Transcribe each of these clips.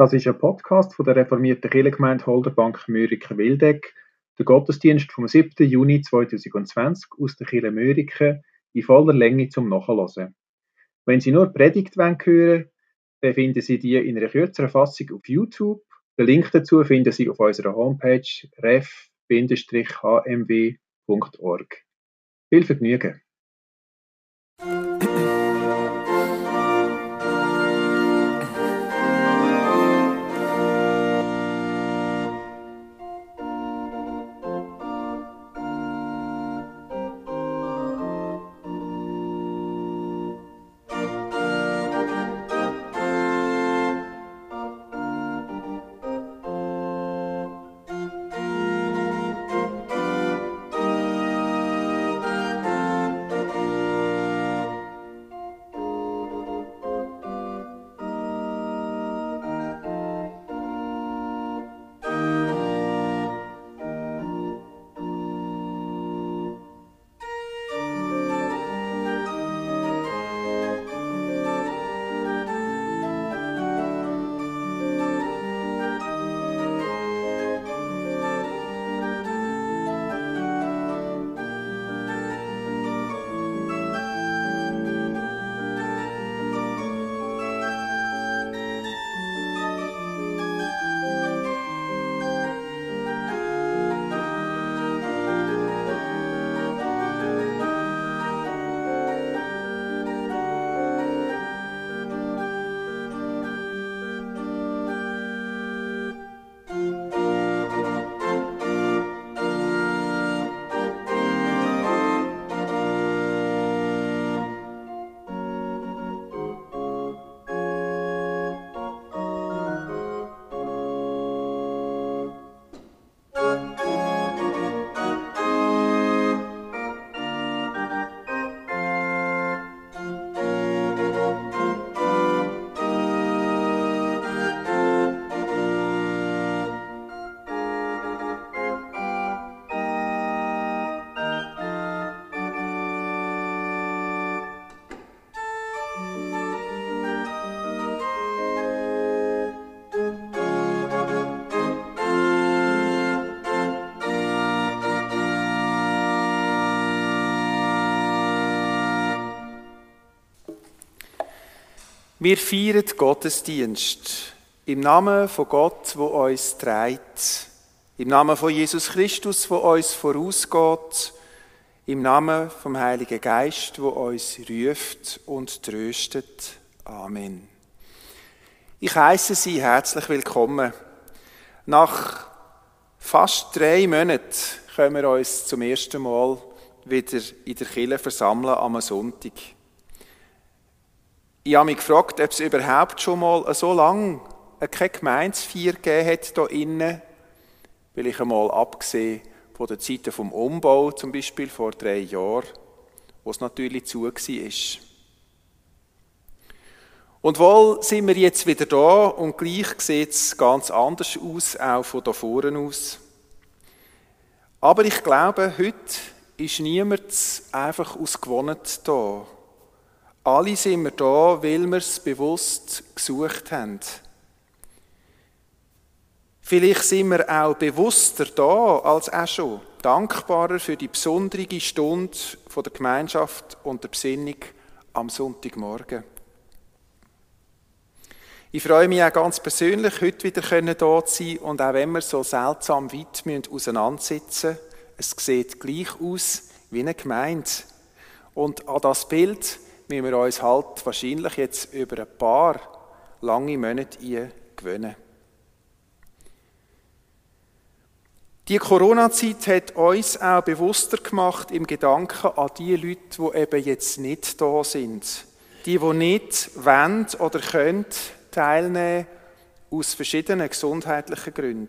Das ist ein Podcast von der reformierten Kirchengemeinde Holderbank Mürike-Wildeck, der Gottesdienst vom 7. Juni 2020 aus der Kirche Mürike in voller Länge zum Nachhören. Wenn Sie nur Predigt hören wollen, dann finden Sie die in einer kürzeren Fassung auf YouTube. Den Link dazu finden Sie auf unserer Homepage ref-hmw.org. Viel Vergnügen! Wir feiern Gottesdienst im Namen von Gott, wo uns trägt, im Namen von Jesus Christus, wo uns vorausgeht, im Namen vom Heiligen Geist, wo uns ruft und tröstet. Amen. Ich heiße Sie herzlich willkommen. Nach fast drei Monaten können wir uns zum ersten Mal wieder in der Kirche versammeln am Sonntag. Ich habe mich gefragt, ob es überhaupt schon mal so lange keine Gemeinsfeier gegeben hat hier innen. Weil ich einmal abgesehen von den Zeiten vom Umbau, zum Beispiel vor drei Jahren, wo es natürlich zu war. Und wohl sind wir jetzt wieder da und gleich sieht es ganz anders aus, auch von da vorne aus. Aber ich glaube, heute ist niemand einfach aus da. Alle sind wir da, weil wir es bewusst gesucht haben. Vielleicht sind wir auch bewusster da als auch schon, dankbarer für die besondere Stunde der Gemeinschaft und der Besinnung am Sonntagmorgen. Ich freue mich auch ganz persönlich, heute wieder da zu sein und auch wenn wir so seltsam weit auseinandersitzen es sieht gleich aus wie eine Gemeinde. Und an das Bild müssen wir uns halt wahrscheinlich jetzt über ein paar lange Monate gewöhnen. Die Corona-Zeit hat uns auch bewusster gemacht im Gedanken an die Leute, die eben jetzt nicht da sind. Die, die nicht wollen oder können teilnehmen aus verschiedenen gesundheitlichen Gründen.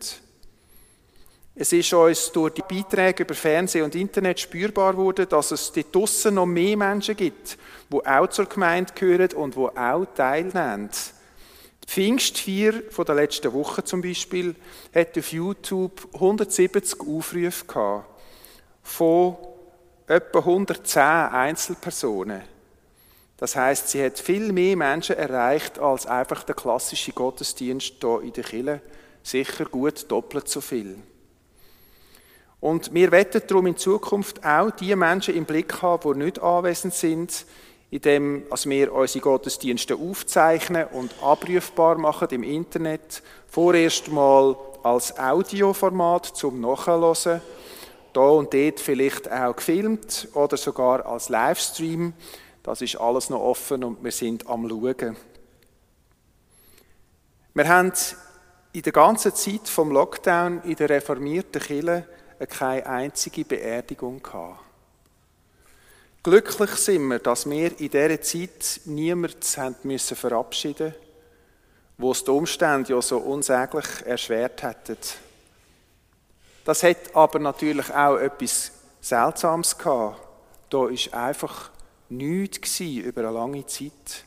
Es ist uns durch die Beiträge über Fernsehen und Internet spürbar geworden, dass es dort draussen noch mehr Menschen gibt, die auch zur Gemeinde gehören und die auch teilnehmen. Die Pfingstfeier von der letzten Woche zum Beispiel hat auf YouTube 170 Aufrufe gehabt von etwa 110 Einzelpersonen. Das heißt, sie hat viel mehr Menschen erreicht als einfach der klassische Gottesdienst hier in der Kirche. Sicher gut doppelt so viel. Und wir wetten darum in Zukunft auch die Menschen im Blick haben, die nicht anwesend sind, indem wir unsere Gottesdienste aufzeichnen und abrufbar machen im Internet. Vorerst mal als Audioformat zum Nachhören. Da und dort vielleicht auch gefilmt oder sogar als Livestream. Das ist alles noch offen und wir sind am Schauen. Wir haben in der ganzen Zeit vom Lockdown in der reformierten Kirche keine einzige Beerdigung gehabt. Glücklich sind wir, dass wir in dieser Zeit niemanden müssen verabschieden wo es die Umstände ja so unsäglich erschwert hätten. Das hat aber natürlich auch etwas Seltsames gehabt. Da war einfach nichts über eine lange Zeit.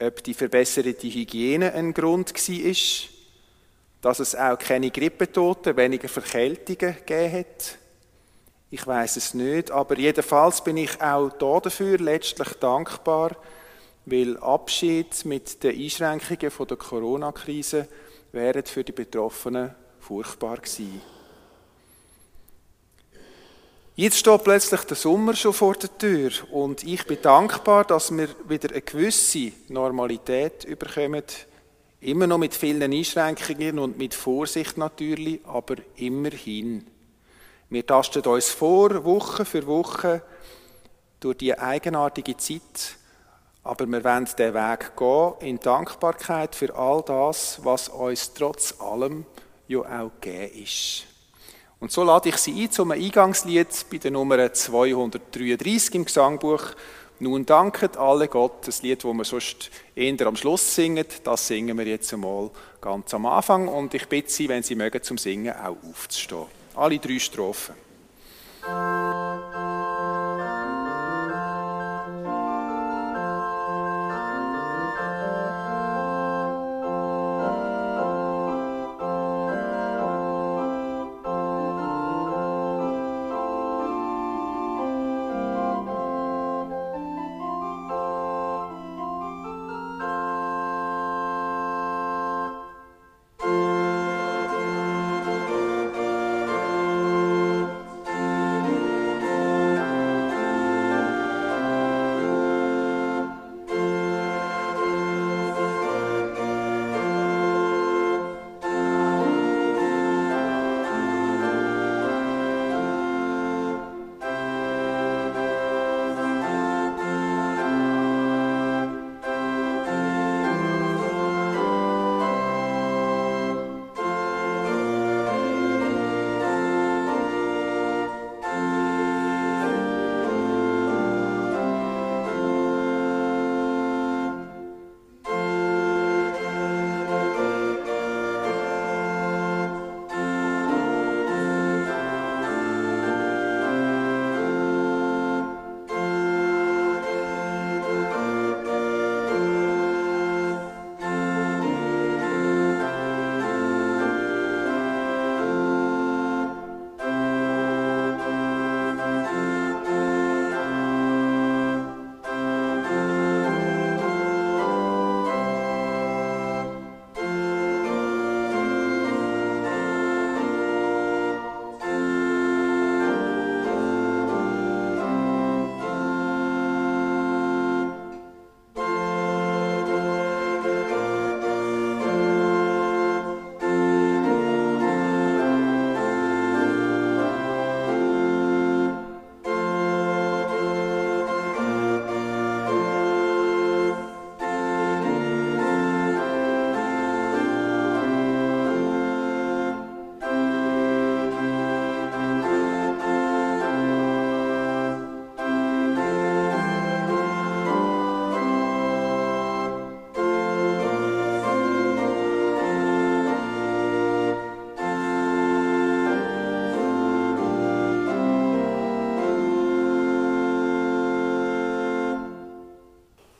Ob die verbesserte Hygiene ein Grund war, dass es auch keine Grippetoten, weniger Verkältungen gegeben hat. Ich weiß es nicht, aber jedenfalls bin ich auch da dafür letztlich dankbar, weil Abschied mit den Einschränkungen von der Corona-Krise wäre für die Betroffenen furchtbar gewesen. Jetzt steht plötzlich der Sommer schon vor der Tür und ich bin dankbar, dass wir wieder eine gewisse Normalität überkommen Immer noch mit vielen Einschränkungen und mit Vorsicht natürlich, aber immerhin. Wir tasten uns vor, Woche für Woche, durch die eigenartige Zeit, aber wir wollen den Weg gehen in Dankbarkeit für all das, was uns trotz allem ja auch gegeben ist. Und so lade ich Sie ein zum Eingangslied bei der Nummer 233 im Gesangbuch nun danket alle Gott, das Lied, wo wir sonst eher am Schluss singen, das singen wir jetzt einmal ganz am Anfang und ich bitte Sie, wenn Sie mögen, zum Singen auch aufzustehen. Alle drei Strophen.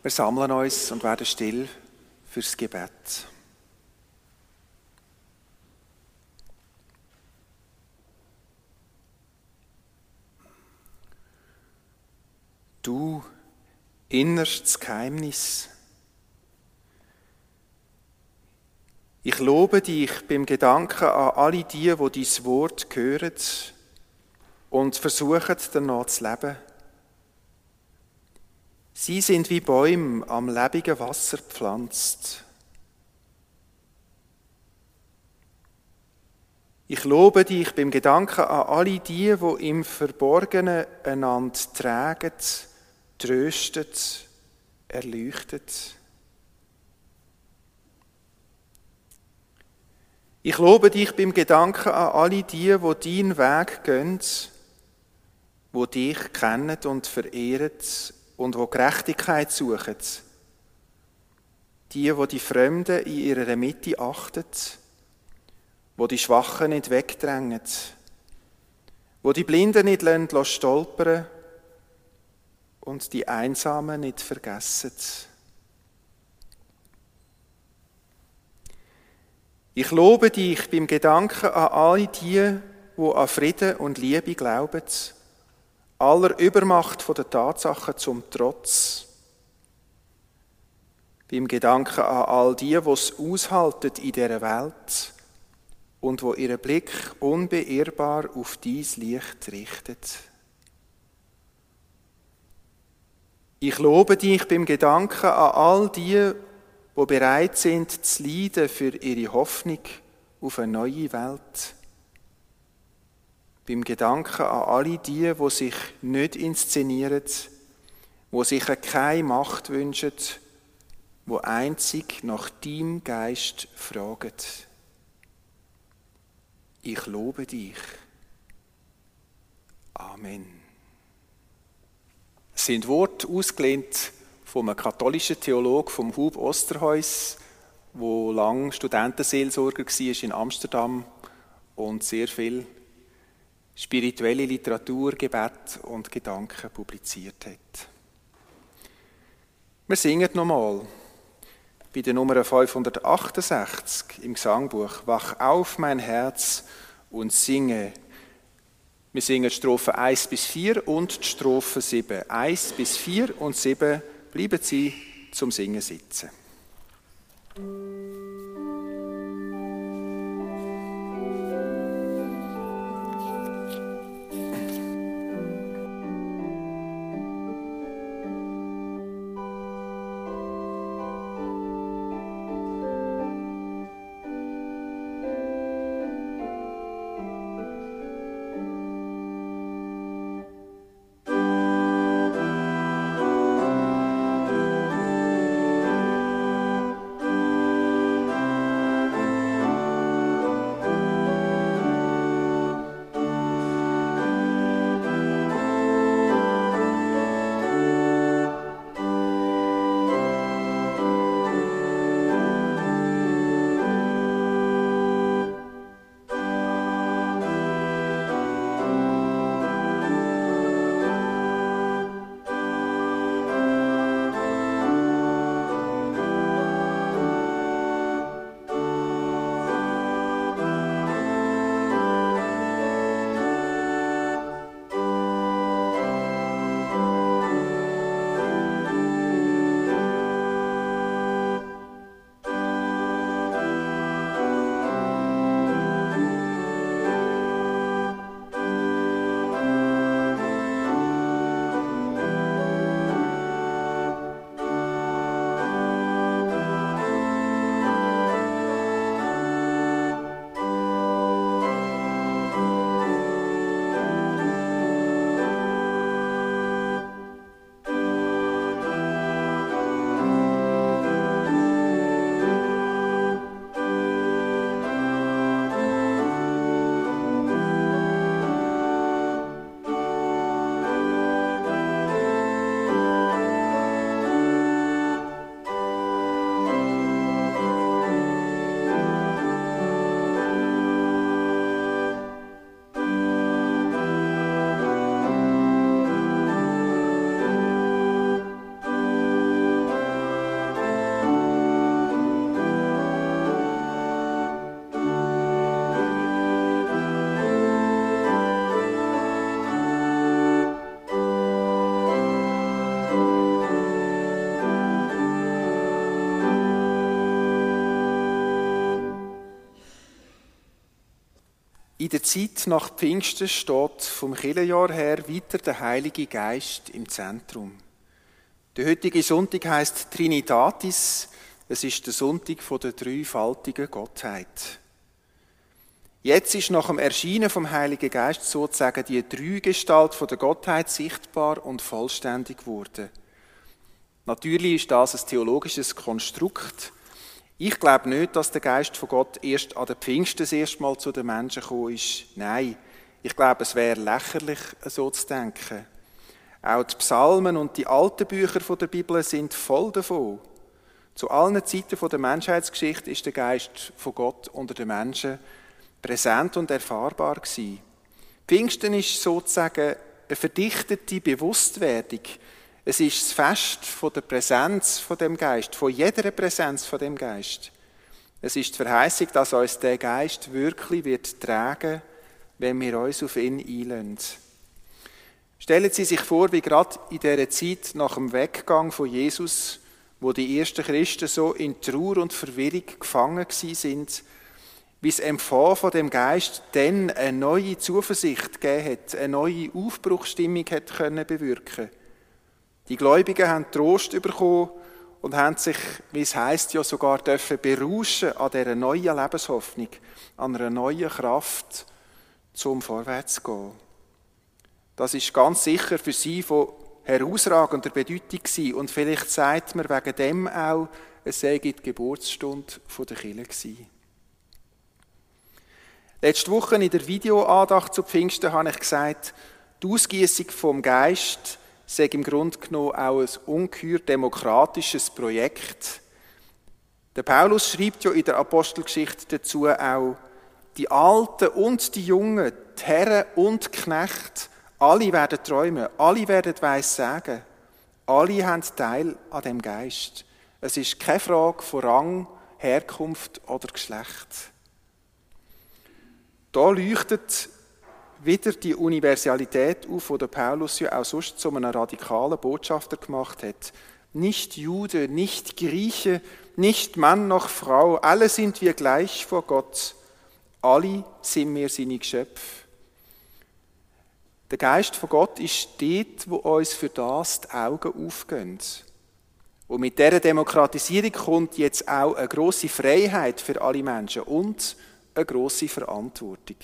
Wir sammeln uns und werden still fürs Gebet. Du, innerstes Geheimnis. Ich lobe dich beim Gedanken an alle die, wo dein Wort hören und versuchen danach zu leben. Sie sind wie Bäume am lebigen Wasser gepflanzt. Ich lobe dich beim Gedanken an alle die, wo im Verborgenen einander tragen, tröstet, erleuchtet. Ich lobe dich beim Gedanken an alle die, wo deinen Weg gehen, wo dich kennen und verehren und wo Gerechtigkeit suchen. Die, wo die Fremden in ihrer Mitte achten, wo die Schwachen nicht wegdrängen, wo die Blinden nicht lassen stolpern und die Einsamen nicht vergessen. Ich lobe dich beim Gedanken an all die, wo an Frieden und Liebe glauben, aller Übermacht der Tatsachen zum Trotz. Beim Gedanken an all die, die es aushalten in dieser Welt und wo ihren Blick unbeirrbar auf dies Licht richtet. Ich lobe dich beim Gedanken an all die, wo bereit sind zu leiden für ihre Hoffnung auf eine neue Welt. Beim Gedanken an alle die, wo sich nicht inszenieren, wo sich keine Macht wünschen, wo einzig nach deinem Geist fragen. Ich lobe dich. Amen. Es sind Worte ausgelehnt von einem katholischen Theologen, vom Hub Osterhuis, wo lang Studentenseelsorger war in Amsterdam und sehr viel spirituelle Literatur, Gebet und Gedanken publiziert hat. Wir singen nochmal bei der Nummer 568 im Gesangbuch Wach auf mein Herz und singe. Wir singen Strophe 1 bis 4 und Strophe 7. 1 bis 4 und 7 Bleiben Sie zum Singen sitzen. In der Zeit nach Pfingsten steht vom Kirchenjahr her weiter der Heilige Geist im Zentrum. Der heutige Sonntag heißt Trinitatis. Es ist der Sonntag von der dreifaltigen Gottheit. Jetzt ist nach dem Erscheinen vom Heiligen Geist sozusagen die Dreigestalt von der Gottheit sichtbar und vollständig geworden. Natürlich ist das ein theologisches Konstrukt. Ich glaube nicht, dass der Geist von Gott erst an den Pfingsten das erste Mal zu den Menschen gekommen ist. Nein, ich glaube, es wäre lächerlich, so zu denken. Auch die Psalmen und die alten Bücher der Bibel sind voll davon. Zu allen Zeiten der Menschheitsgeschichte ist der Geist von Gott unter den Menschen präsent und erfahrbar gewesen. Pfingsten ist sozusagen eine verdichtete Bewusstwerdung es ist das Fest von der Präsenz von dem Geist, von jeder Präsenz von dem Geist. Es ist die Verheißung, dass uns der Geist wirklich wird tragen, wenn wir uns auf ihn einlösen. Stellen Sie sich vor, wie gerade in dieser Zeit nach dem Weggang von Jesus, wo die ersten Christen so in Trauer und Verwirrung gefangen sind, wie es Empfangen von dem Geist dann eine neue Zuversicht gegeben hat, eine neue Aufbruchsstimmung hat können bewirken die Gläubigen haben Trost bekommen und haben sich, wie es heißt, ja sogar dürfen berauschen an dieser neuen Lebenshoffnung, an einer neuen Kraft, zum Vorwärts zu gehen. Das ist ganz sicher für sie von herausragender Bedeutung gewesen. Und vielleicht sagt man wegen dem auch, es sei die Geburtsstunde der Kirche gewesen. Letzte Woche in der Videoandacht zu Pfingsten habe ich gesagt, die Ausgießung vom Geist sei im Grunde genommen auch ein ungeheuer demokratisches Projekt. Der Paulus schreibt ja in der Apostelgeschichte dazu auch, die Alten und die Jungen, die Herren und die Knechte, alle werden träumen, alle werden weiss sagen, alle haben Teil an dem Geist. Es ist keine Frage von Rang, Herkunft oder Geschlecht. Da leuchtet wieder die Universalität auf, die Paulus ja auch sonst zu einem radikalen Botschafter gemacht hat. Nicht Jude, nicht Grieche, nicht Mann noch Frau, alle sind wir gleich vor Gott. Alle sind wir seine Geschöpfe. Der Geist von Gott ist dort, wo uns für das die Augen aufgehen. Und mit dieser Demokratisierung kommt jetzt auch eine große Freiheit für alle Menschen und eine große Verantwortung.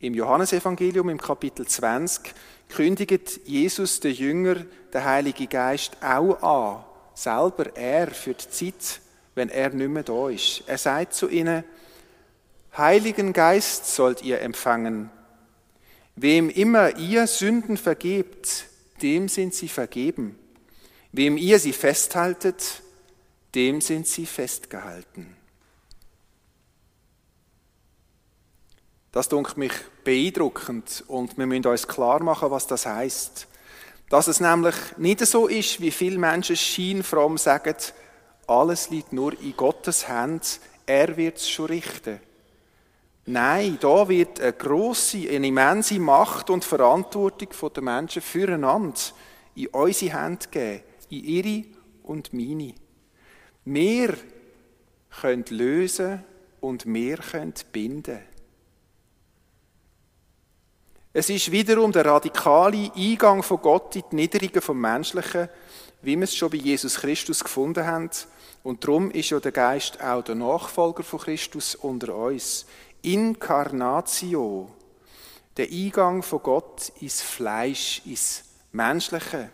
Im Johannesevangelium im Kapitel 20 kündigt Jesus der Jünger den Heiligen Geist auch an, selber er für die Zeit, wenn er nicht mehr da ist. Er sagt zu ihnen, Heiligen Geist sollt ihr empfangen. Wem immer ihr Sünden vergebt, dem sind sie vergeben. Wem ihr sie festhaltet, dem sind sie festgehalten. Das dunkelt mich beeindruckend und wir müssen uns klar machen, was das heißt. Dass es nämlich nicht so ist, wie viele Menschen scheinfromm sagen, alles liegt nur in Gottes Hand, er wird es schon richten. Nein, da wird eine grosse, eine immense Macht und Verantwortung der Menschen füreinander in unsere Hände geben, in ihre und meine. Wir können lösen und wir können binden. Es ist wiederum der radikale Eingang von Gott in die Niederungen vom Menschlichen, wie wir es schon bei Jesus Christus gefunden haben. Und darum ist ja der Geist auch der Nachfolger von Christus unter uns. Inkarnatio, der Eingang von Gott ins Fleisch, ins Menschliche.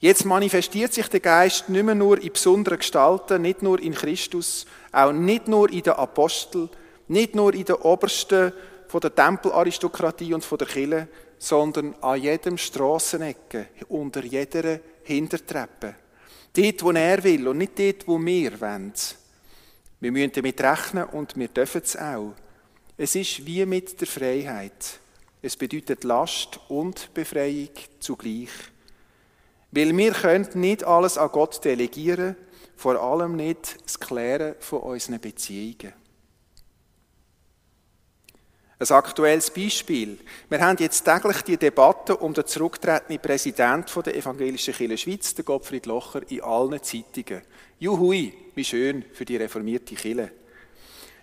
Jetzt manifestiert sich der Geist nicht mehr nur in besonderen Gestalten, nicht nur in Christus, auch nicht nur in den Aposteln, nicht nur in den Obersten von der Tempelaristokratie und von der Kille, sondern an jedem Strassenecke, unter jeder Hintertreppe. Dort, wo er will und nicht dort, wo wir wollen. Wir müssen damit rechnen und wir dürfen es auch. Es ist wie mit der Freiheit. Es bedeutet Last und Befreiung zugleich. Weil wir können nicht alles an Gott delegieren, vor allem nicht das Klären von unseren Beziehungen. Ein aktuelles Beispiel. Wir haben jetzt täglich die Debatte um den zurücktretenden Präsidenten der Evangelischen Kirche Schweiz, den Gottfried Locher, in allen Zeitungen. Juhui, wie schön für die reformierte Kirche.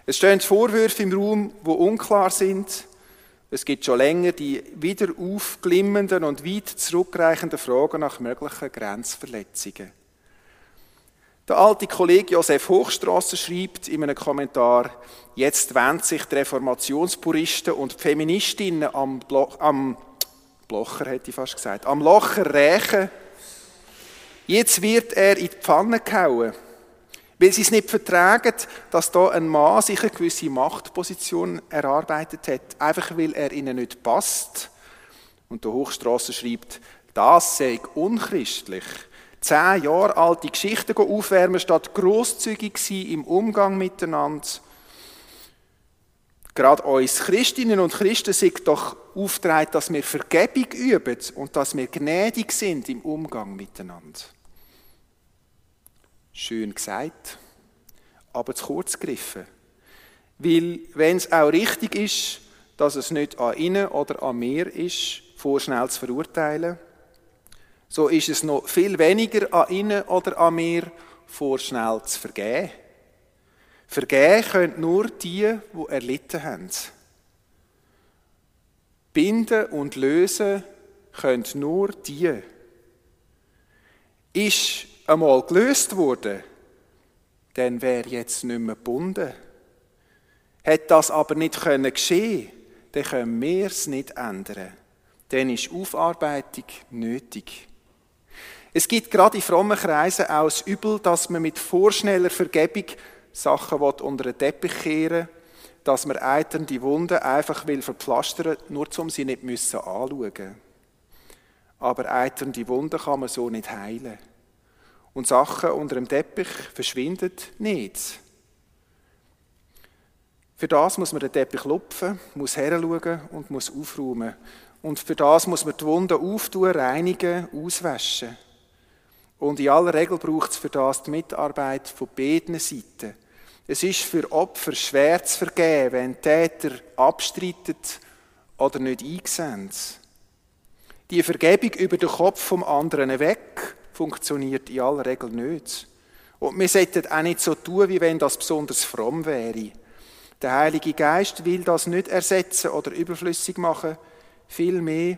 Es stehen Vorwürfe im Raum, wo unklar sind. Es gibt schon länger die wieder aufglimmenden und weit zurückreichenden Fragen nach möglichen Grenzverletzungen. Der alte Kollege Josef Hochstrasse schreibt in einem Kommentar, jetzt wenden sich die Reformationspuristen und die Feministinnen am, Blo am Blocher, hätte ich fast gesagt, am Locher rächen. Jetzt wird er in die Pfanne gehauen. Weil sie es nicht vertragen, dass da ein Mann sich eine gewisse Machtposition erarbeitet hat, einfach weil er ihnen nicht passt. Und der Hochstrasse schreibt, das sei unchristlich. Zehn Jahre alte Geschichten aufwärmen, statt großzügig sein im Umgang miteinander. Gerade uns Christinnen und Christen sind doch aufgetragen, dass wir Vergebung üben und dass wir gnädig sind im Umgang miteinander. Schön gesagt, aber zu kurz gegriffen. Weil, wenn es auch richtig ist, dass es nicht an ihnen oder an mir ist, vorschnell zu verurteilen, so ist es noch viel weniger an ihnen oder an mir, vorschnell zu vergeben. Vergeben können nur die, die erlitten haben. Binden und lösen können nur die. Ist einmal gelöst wurde, dann wäre jetzt nicht mehr gebunden. Hat das aber nicht können geschehen, dann können wir es nicht ändern. Dann ist Aufarbeitung nötig. Es gibt gerade in frommen Kreisen auch das Übel, dass man mit vorschneller Vergebung Sachen unter den Teppich kehren dass man eiternde Wunden einfach will verpflastern, nur um sie nicht müssen anschauen. Aber eiternde Wunden kann man so nicht heilen und Sachen unter dem Teppich verschwinden nicht. Für das muss man den Teppich lupfen, muss heranschauen und muss aufräumen. Und für das muss man die Wunden auftun, reinigen, auswaschen. Und in aller Regel braucht es für das die Mitarbeit von beiden Seiten. Es ist für Opfer schwer zu vergeben, wenn Täter abstreitet oder nicht einsehen. Die Vergebung über den Kopf vom anderen weg funktioniert in aller Regel nicht. Und wir sollten auch nicht so tun, wie wenn das besonders fromm wäre. Der Heilige Geist will das nicht ersetzen oder überflüssig machen. Vielmehr,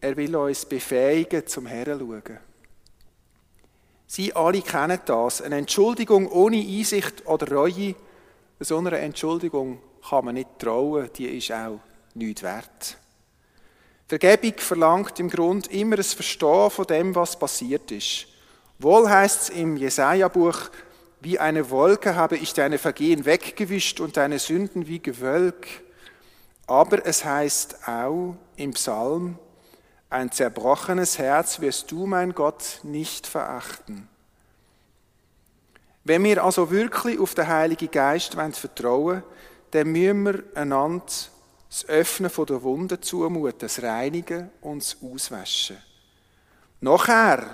er will uns befähigen zum Heranschauen. Sie alle kennen das. Eine Entschuldigung ohne Einsicht oder Reue, so einer Entschuldigung kann man nicht trauen, die ist auch nichts wert. Vergebung verlangt im Grund immer ein Verstehen von dem, was passiert ist. Wohl heißt es im Jesaja-Buch, wie eine Wolke habe ich deine Vergehen weggewischt und deine Sünden wie Gewölk. Aber es heißt auch im Psalm, ein zerbrochenes Herz wirst du, mein Gott, nicht verachten. Wenn wir also wirklich auf den Heiligen Geist vertrauen wollen, dann müssen wir einander das Öffnen der Wunden zumuten, das Reinigen und das Auswaschen. Nachher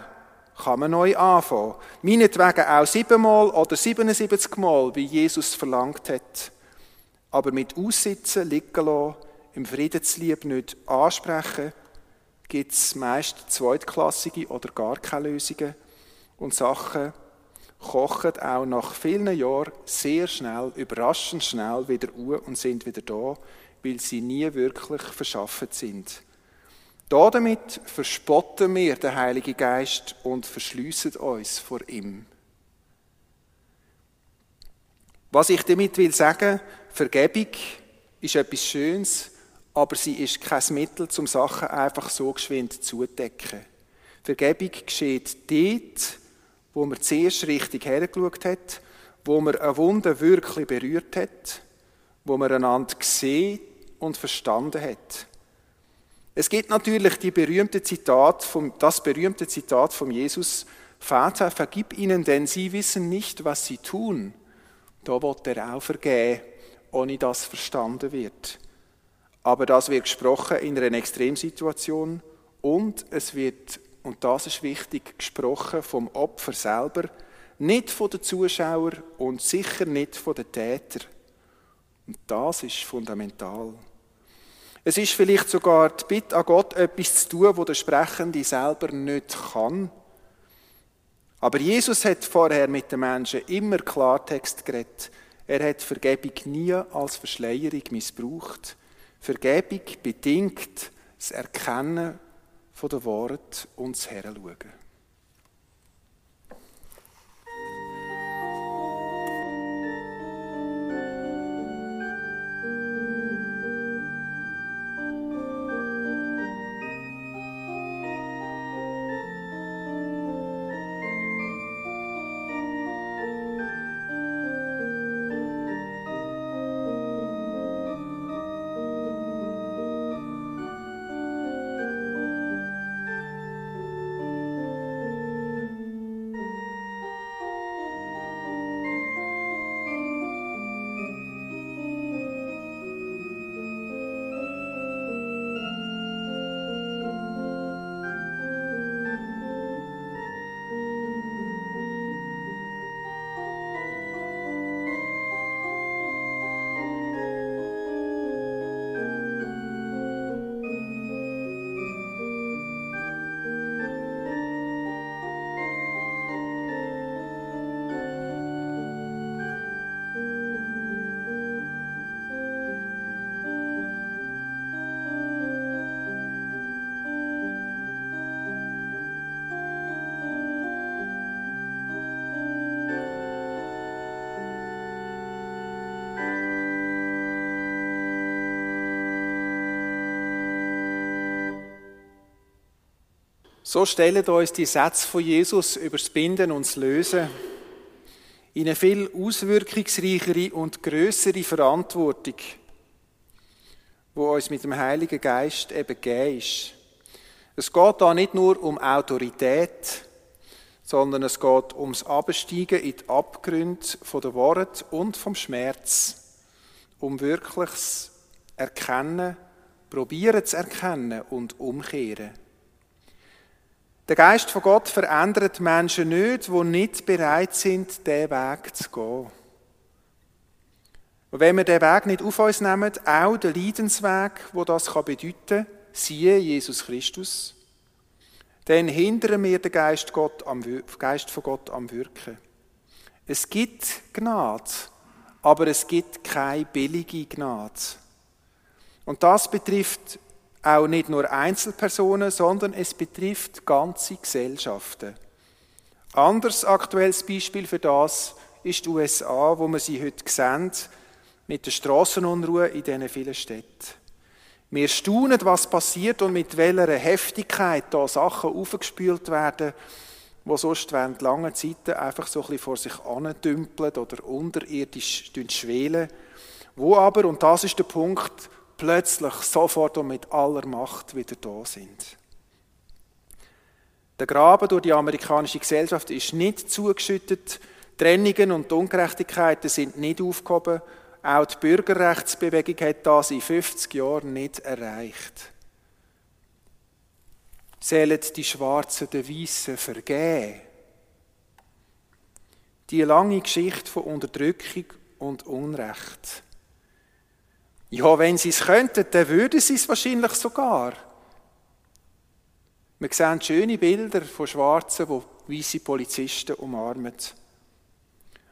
kann man neu anfangen. Meinetwegen auch siebenmal oder 77 Mal, wie Jesus verlangt hat. Aber mit Aussitzen, liegen lassen, im Friedenslieb nicht ansprechen, gibt es meist zweitklassige oder gar keine Lösungen. Und Sachen kochen auch nach vielen Jahren sehr schnell, überraschend schnell wieder uhr und sind wieder da, weil sie nie wirklich verschafft sind. Damit verspotten wir den Heiligen Geist und verschliessen uns vor ihm. Was ich damit will sagen, Vergebung ist etwas Schönes, aber sie ist kein Mittel, um Sachen einfach so geschwind zu decken. Vergebung geschieht dort, wo man zuerst richtig hergeschaut hat, wo man eine Wunde wirklich berührt hat, wo man einander gesehen und verstanden hat. Es gibt natürlich die berühmte Zitat vom, das berühmte Zitat von Jesus, Vater, vergib ihnen, denn sie wissen nicht, was sie tun. Da wird er auch vergeben, ohne dass verstanden wird. Aber das wird gesprochen in einer Extremsituation und es wird, und das ist wichtig, gesprochen vom Opfer selber, nicht von den Zuschauern und sicher nicht von den Tätern. Und das ist fundamental. Es ist vielleicht sogar die Bitte an Gott, etwas zu tun, wo der Sprechende selber nicht kann. Aber Jesus hat vorher mit den Menschen immer Klartext geredet. Er hat Vergebung nie als Verschleierung missbraucht. Vergebung bedingt das Erkennen der Wahrheit und das Heranschauen. So stellen uns die Sätze von Jesus über das Binden und das Lösen in eine viel auswirkungsreichere und größere Verantwortung, wo uns mit dem Heiligen Geist eben gegeben ist. Es geht da nicht nur um Autorität, sondern es geht ums Absteigen in die Abgründe der Wahrheit und vom Schmerz, um wirkliches Erkennen, probieren zu erkennen und umkehren. Der Geist von Gott verändert Menschen nicht, die nicht bereit sind, diesen Weg zu gehen. Und wenn wir den Weg nicht auf uns nehmen, auch den Leidensweg, wo das bedeuten kann, siehe Jesus Christus, dann hindern wir den Geist, Gott am, Geist von Gott am Wirken. Es gibt Gnade, aber es gibt keine billige Gnade. Und das betrifft auch nicht nur Einzelpersonen, sondern es betrifft ganze Gesellschaften. Anderes aktuelles Beispiel für das ist die USA, wo man sie heute sehen, mit der Strassenunruhe in diesen vielen Städten. Wir staunen, was passiert und mit welcher Heftigkeit da Sachen aufgespült werden, wo sonst während langer Zeiten einfach so ein bisschen vor sich andümpeln oder unterirdisch schwelen. Wo aber, und das ist der Punkt, plötzlich sofort und mit aller Macht wieder da sind. Der Graben durch die amerikanische Gesellschaft ist nicht zugeschüttet, Trennungen und Ungerechtigkeiten sind nicht aufgehoben, auch die Bürgerrechtsbewegung hat das in 50 Jahren nicht erreicht. Zählen die Schwarzen den Weißen vergeben? Die lange Geschichte von Unterdrückung und Unrecht. Ja, wenn sie es könnten, dann würden sie es wahrscheinlich sogar. Wir sehen schöne Bilder von Schwarzen, die weiße Polizisten umarmen.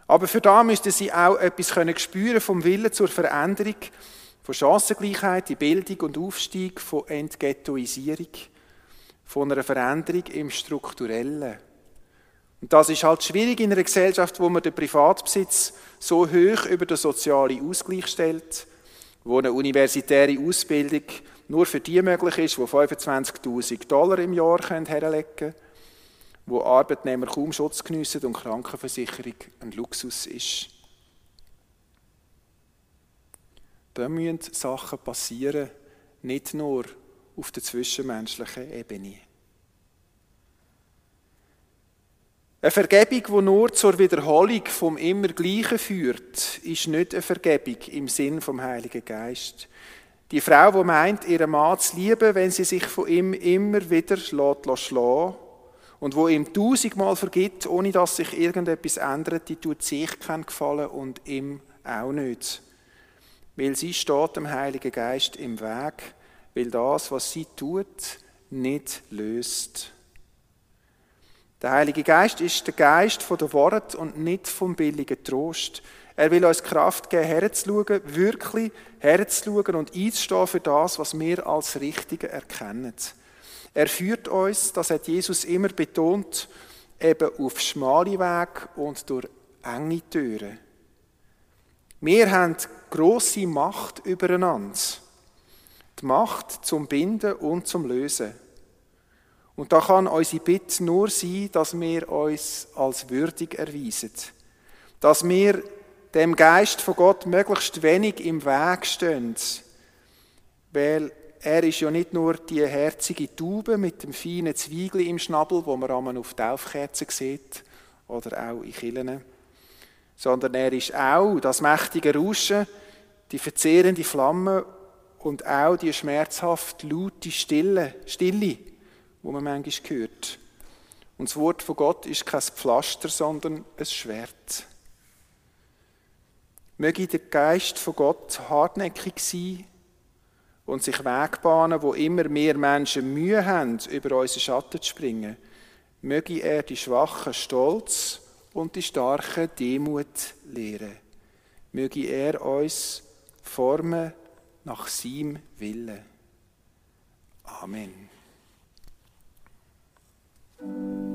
Aber für da müssten sie auch etwas können spüren vom Willen zur Veränderung, von Chancengleichheit in Bildung und Aufstieg, von Entghettoisierung, von einer Veränderung im Strukturellen. Und das ist halt schwierig in einer Gesellschaft, wo man den Privatbesitz so hoch über den sozialen Ausgleich stellt, wo eine universitäre Ausbildung nur für die möglich ist, die 25.000 Dollar im Jahr herlegen können, wo Arbeitnehmer kaum Schutz geniessen und Krankenversicherung ein Luxus ist. Da müssen Sachen passieren, nicht nur auf der zwischenmenschlichen Ebene. Eine Vergebung, die nur zur Wiederholung vom Immergleichen führt, ist nicht eine Vergebung im Sinn vom Heiligen Geist. Die Frau, die meint, ihren Mann zu lieben, wenn sie sich von ihm immer wieder lässt und wo ihm tausendmal vergibt, ohne dass sich irgendetwas ändert, die tut sich keinen Gefallen und ihm auch nicht. Weil sie steht dem Heiligen Geist im Weg, weil das, was sie tut, nicht löst. Der Heilige Geist ist der Geist der Wort und nicht vom billigen Trost. Er will uns Kraft geben, herzuschauen, wirklich herzuschauen und einzustehen für das, was wir als Richtige erkennen. Er führt uns, das hat Jesus immer betont, eben auf schmale Wege und durch enge Türen. Wir haben große Macht übereinander. Die Macht zum Binden und zum Lösen. Und da kann unsere Bitte nur sein, dass wir uns als würdig erweisen. Dass wir dem Geist von Gott möglichst wenig im Weg stehen. Weil er ist ja nicht nur die herzige Taube mit dem feinen Zwiegel im Schnabel, wo man einmal auf Taufkerzen sieht oder auch in Killen, sondern er ist auch das mächtige Rauschen, die verzehrende Flamme und auch die schmerzhaft laute Stille, Stille, wo man manchmal hört. Und das Wort von Gott ist kein Pflaster, sondern ein Schwert. Möge der Geist von Gott hartnäckig sein und sich Wegbahnen, wo immer mehr Menschen Mühe haben, über unseren Schatten zu springen. Möge er die Schwachen Stolz und die Starken Demut lehren. Möge er uns formen nach seinem Willen. Amen. Du,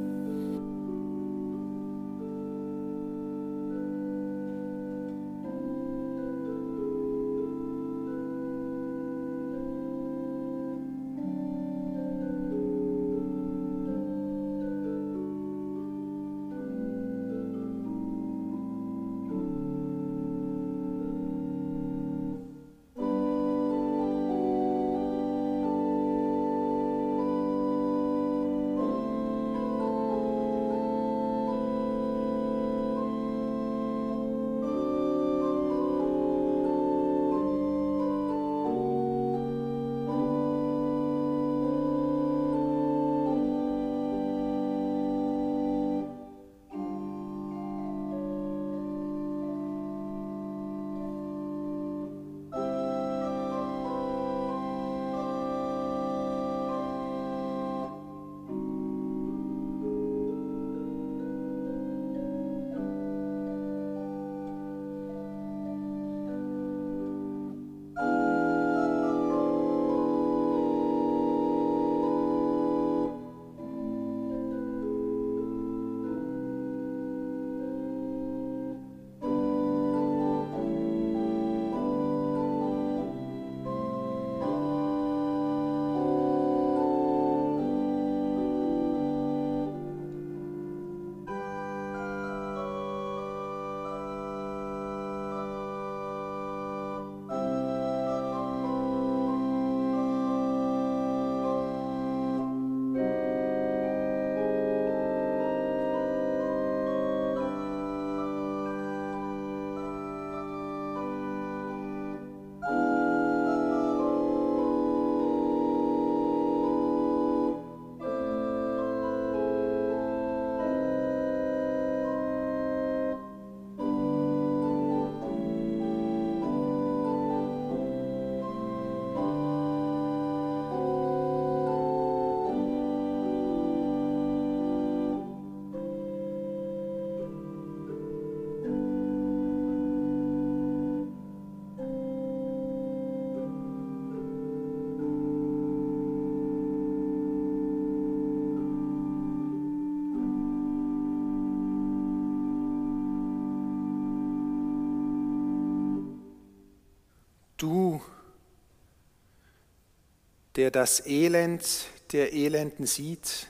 der das Elend der Elenden sieht,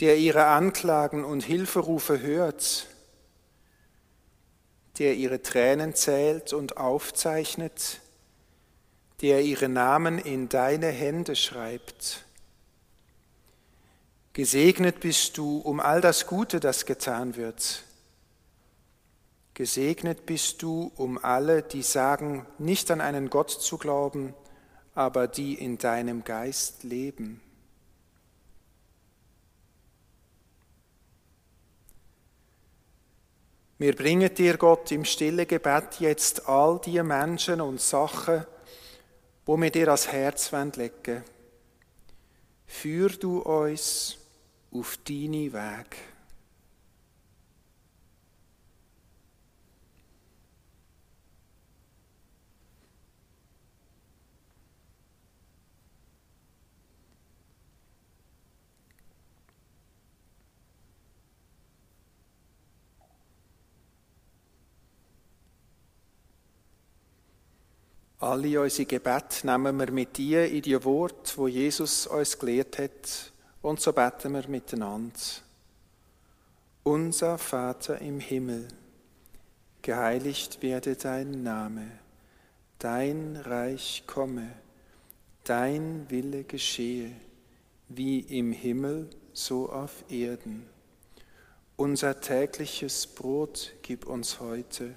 der ihre Anklagen und Hilferufe hört, der ihre Tränen zählt und aufzeichnet, der ihre Namen in deine Hände schreibt. Gesegnet bist du um all das Gute, das getan wird. Gesegnet bist du um alle, die sagen, nicht an einen Gott zu glauben, aber die in deinem Geist leben. Wir bringen dir, Gott, im stille Gebet jetzt all die Menschen und Sachen, wo wir dir das Herz legen Führ du uns auf deine Wege. Alle unsere Gebete nehmen wir mit dir in die Worte, wo Jesus uns gelehrt hat, und so beten wir miteinander. Unser Vater im Himmel, geheiligt werde dein Name, dein Reich komme, dein Wille geschehe, wie im Himmel, so auf Erden. Unser tägliches Brot gib uns heute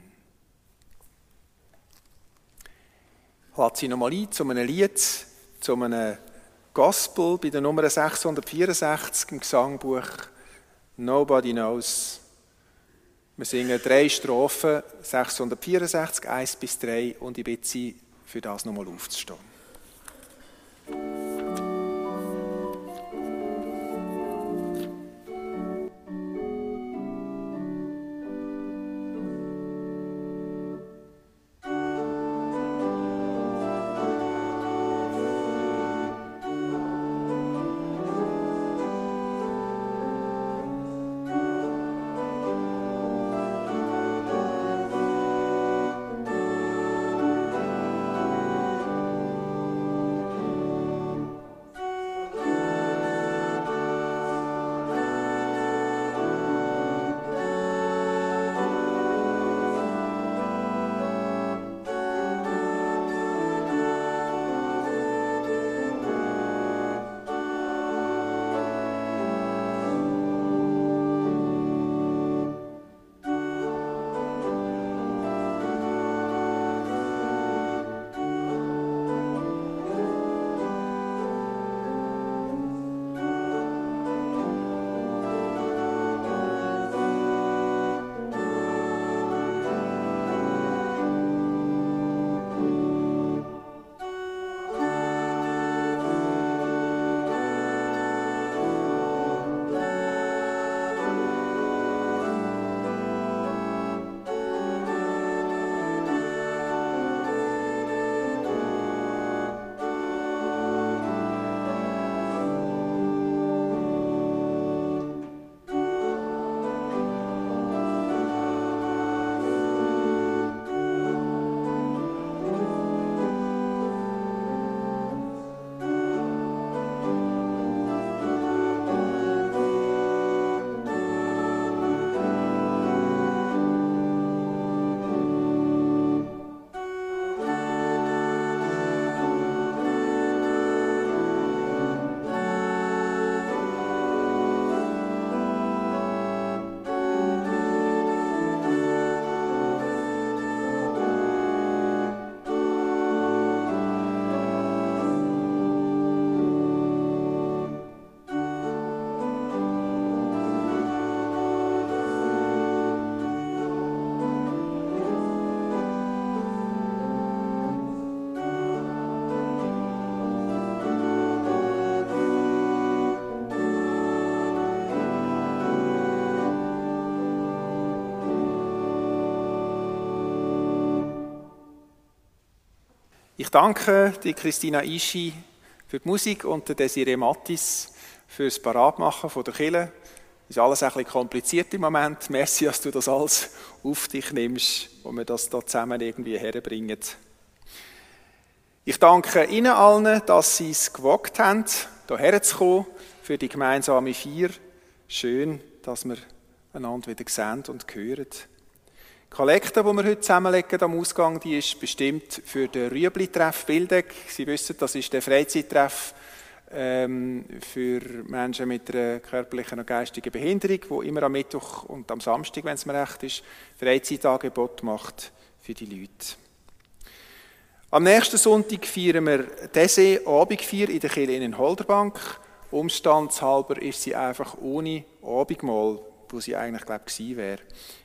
Lade Sie nochmal ein zu einem Lied, zu einem Gospel bei der Nummer 664 im Gesangbuch Nobody Knows. Wir singen drei Strophen, 664, 1 bis 3 und ich bitte Sie, für das nochmal aufzustehen. Danke die Christina Ischi für die Musik und der Desiree Mattis für das Paratmachen von der Kille. Ist alles ein bisschen kompliziert im Moment. Merci, dass du das alles auf dich nimmst und wir das da zusammen irgendwie herbringen. Ich danke Ihnen allen, dass Sie es gewagt haben, hierher zu kommen für die gemeinsame Feier. Schön, dass wir einander wieder sehen und hören. Die Kollekte, die wir heute zusammenlegen am Ausgang, die ist bestimmt für den Rüebli-Treff Bildeck. Sie wissen, das ist der Freizeittreff ähm, für Menschen mit einer körperlichen und geistigen Behinderung, wo immer am Mittwoch und am Samstag, wenn es mir recht ist, Freizeitangebot macht für die Leute. Am nächsten Sonntag feiern wir diese Abendfeier in der Kirche in Holderbank. Umstandshalber ist sie einfach ohne Abendmahl, wo sie eigentlich, glaube ich, gewesen wäre.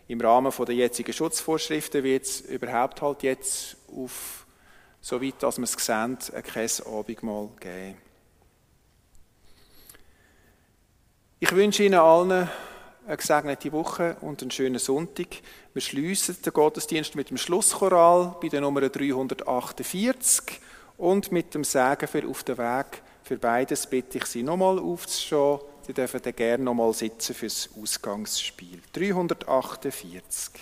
Im Rahmen der jetzigen Schutzvorschriften wird es überhaupt halt jetzt auf, soweit dass wir es sehen, kein Abendmahl geben. Ich wünsche Ihnen allen eine gesegnete Woche und einen schönen Sonntag. Wir schließen den Gottesdienst mit dem Schlusschoral bei der Nummer 348 und mit dem Segen für auf den Weg. Für beides bitte ich Sie nochmal aufzustehen. Sie dürfen dann gerne nochmal sitzen fürs Ausgangsspiel. 348.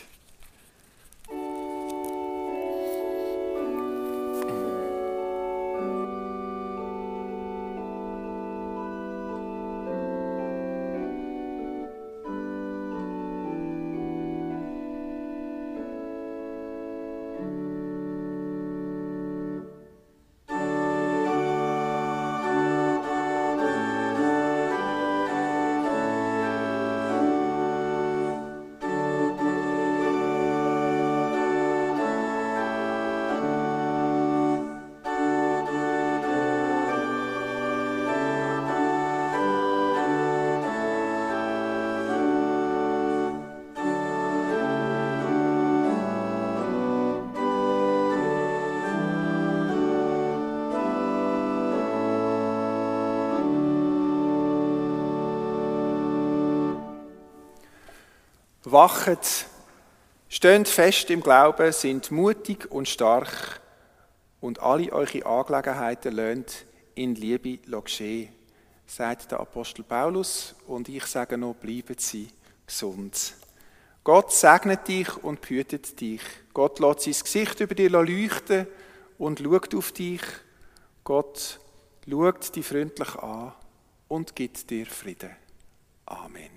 Wachet, steht fest im Glauben, sind mutig und stark und alle eure Angelegenheiten löhnt in Liebe geschehen, sagt der Apostel Paulus und ich sage noch, bleiben Sie gesund. Gott segnet dich und behütet dich. Gott lässt sein Gesicht über dir leuchten und schaut auf dich. Gott schaut dich freundlich an und gibt dir Frieden. Amen.